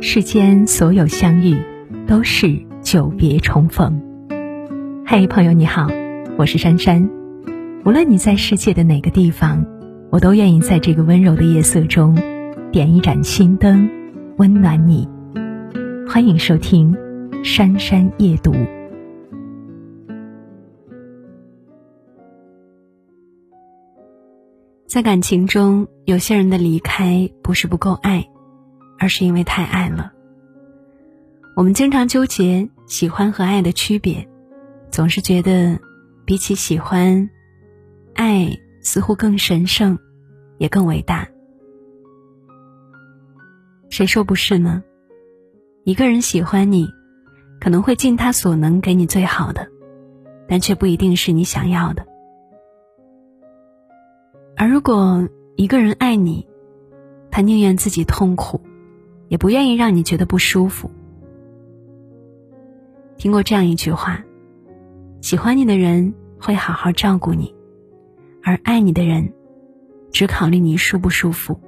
世间所有相遇，都是久别重逢。嘿，朋友你好，我是珊珊。无论你在世界的哪个地方，我都愿意在这个温柔的夜色中，点一盏心灯，温暖你。欢迎收听《珊珊夜读》。在感情中，有些人的离开不是不够爱。而是因为太爱了。我们经常纠结喜欢和爱的区别，总是觉得比起喜欢，爱似乎更神圣，也更伟大。谁说不是呢？一个人喜欢你，可能会尽他所能给你最好的，但却不一定是你想要的。而如果一个人爱你，他宁愿自己痛苦。也不愿意让你觉得不舒服。听过这样一句话：喜欢你的人会好好照顾你，而爱你的人只考虑你舒不舒服。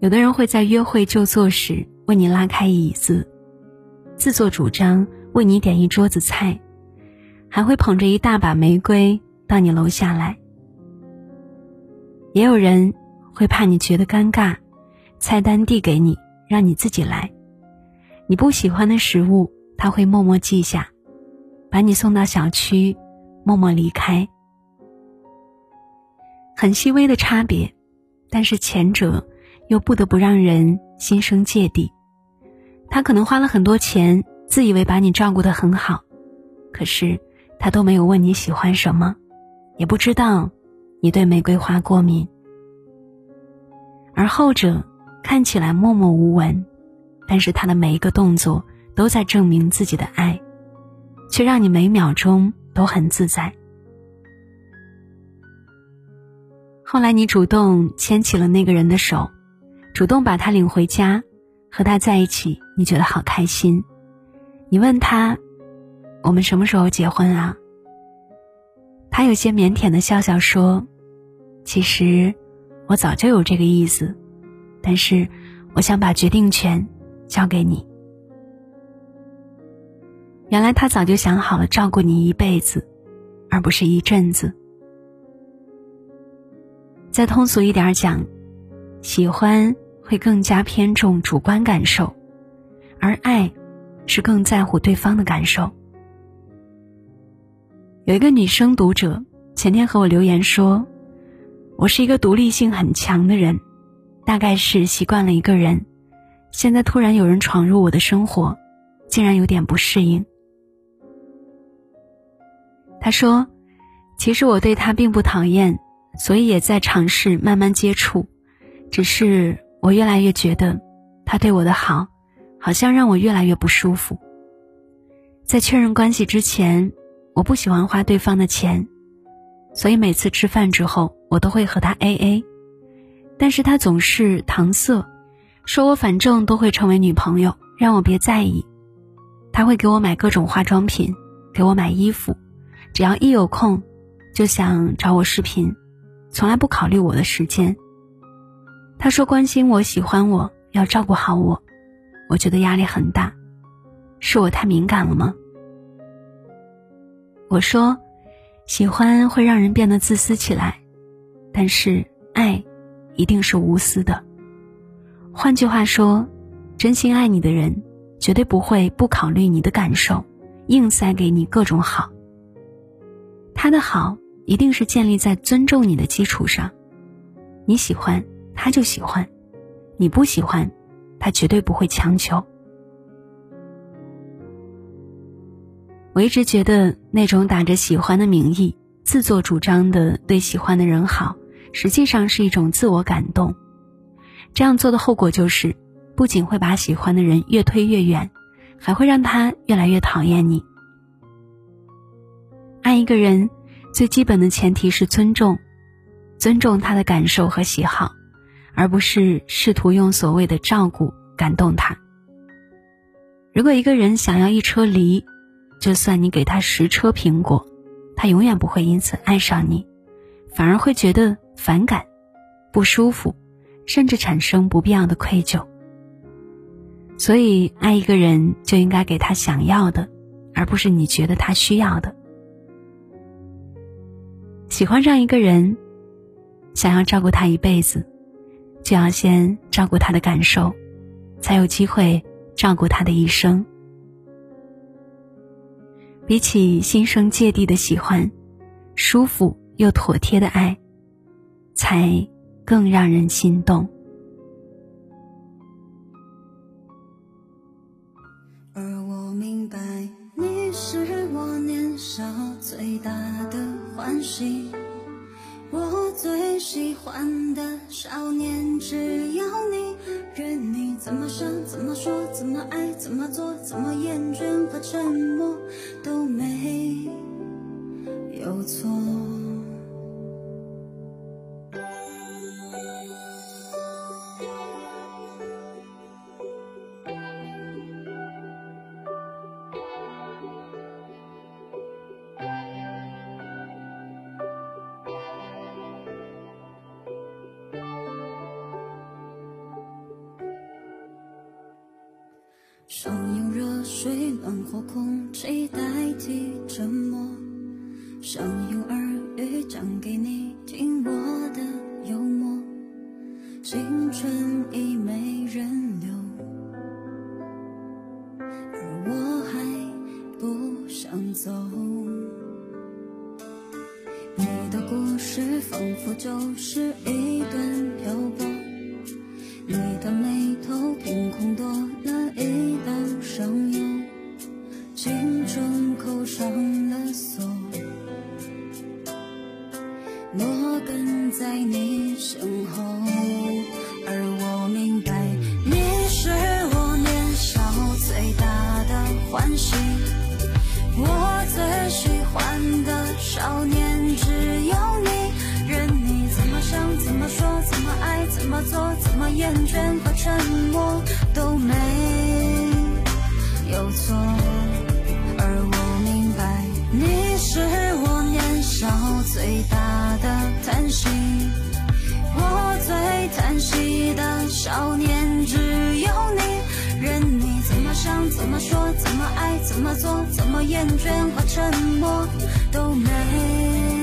有的人会在约会就座时为你拉开椅子，自作主张为你点一桌子菜，还会捧着一大把玫瑰到你楼下来。也有人会怕你觉得尴尬。菜单递给你，让你自己来。你不喜欢的食物，他会默默记下，把你送到小区，默默离开。很细微的差别，但是前者又不得不让人心生芥蒂。他可能花了很多钱，自以为把你照顾得很好，可是他都没有问你喜欢什么，也不知道你对玫瑰花过敏。而后者。看起来默默无闻，但是他的每一个动作都在证明自己的爱，却让你每秒钟都很自在。后来你主动牵起了那个人的手，主动把他领回家，和他在一起，你觉得好开心。你问他：“我们什么时候结婚啊？”他有些腼腆的笑笑说：“其实我早就有这个意思。”但是，我想把决定权交给你。原来他早就想好了照顾你一辈子，而不是一阵子。再通俗一点讲，喜欢会更加偏重主观感受，而爱是更在乎对方的感受。有一个女生读者前天和我留言说：“我是一个独立性很强的人。”大概是习惯了一个人，现在突然有人闯入我的生活，竟然有点不适应。他说：“其实我对他并不讨厌，所以也在尝试慢慢接触，只是我越来越觉得，他对我的好，好像让我越来越不舒服。在确认关系之前，我不喜欢花对方的钱，所以每次吃饭之后，我都会和他 A A。”但是他总是搪塞，说我反正都会成为女朋友，让我别在意。他会给我买各种化妆品，给我买衣服，只要一有空，就想找我视频，从来不考虑我的时间。他说关心我、喜欢我、要照顾好我，我觉得压力很大，是我太敏感了吗？我说，喜欢会让人变得自私起来，但是爱。一定是无私的。换句话说，真心爱你的人，绝对不会不考虑你的感受，硬塞给你各种好。他的好一定是建立在尊重你的基础上。你喜欢他就喜欢，你不喜欢，他绝对不会强求。我一直觉得那种打着喜欢的名义，自作主张的对喜欢的人好。实际上是一种自我感动，这样做的后果就是，不仅会把喜欢的人越推越远，还会让他越来越讨厌你。爱一个人，最基本的前提是尊重，尊重他的感受和喜好，而不是试图用所谓的照顾感动他。如果一个人想要一车梨，就算你给他十车苹果，他永远不会因此爱上你，反而会觉得。反感、不舒服，甚至产生不必要的愧疚。所以爱一个人就应该给他想要的，而不是你觉得他需要的。喜欢上一个人，想要照顾他一辈子，就要先照顾他的感受，才有机会照顾他的一生。比起心生芥蒂的喜欢，舒服又妥帖的爱，才更让人心动。而我明白，你是我年少最大的欢喜，我最喜欢的少年，只有你，任你怎么想，怎么说，怎么爱，怎么做，怎么厌倦和沉默。都没有错。想用热水暖和空气代替沉默，想用耳语讲给你听我的幽默。青春已没人留，而我还不想走。你的故事仿佛就是一段漂厌倦和沉默都没。有错，而我明白，你是我年少最大的叹息，我最叹息的少年，只有你，任你怎么想，怎么说，怎么爱，怎么做，怎么厌倦和沉默都没。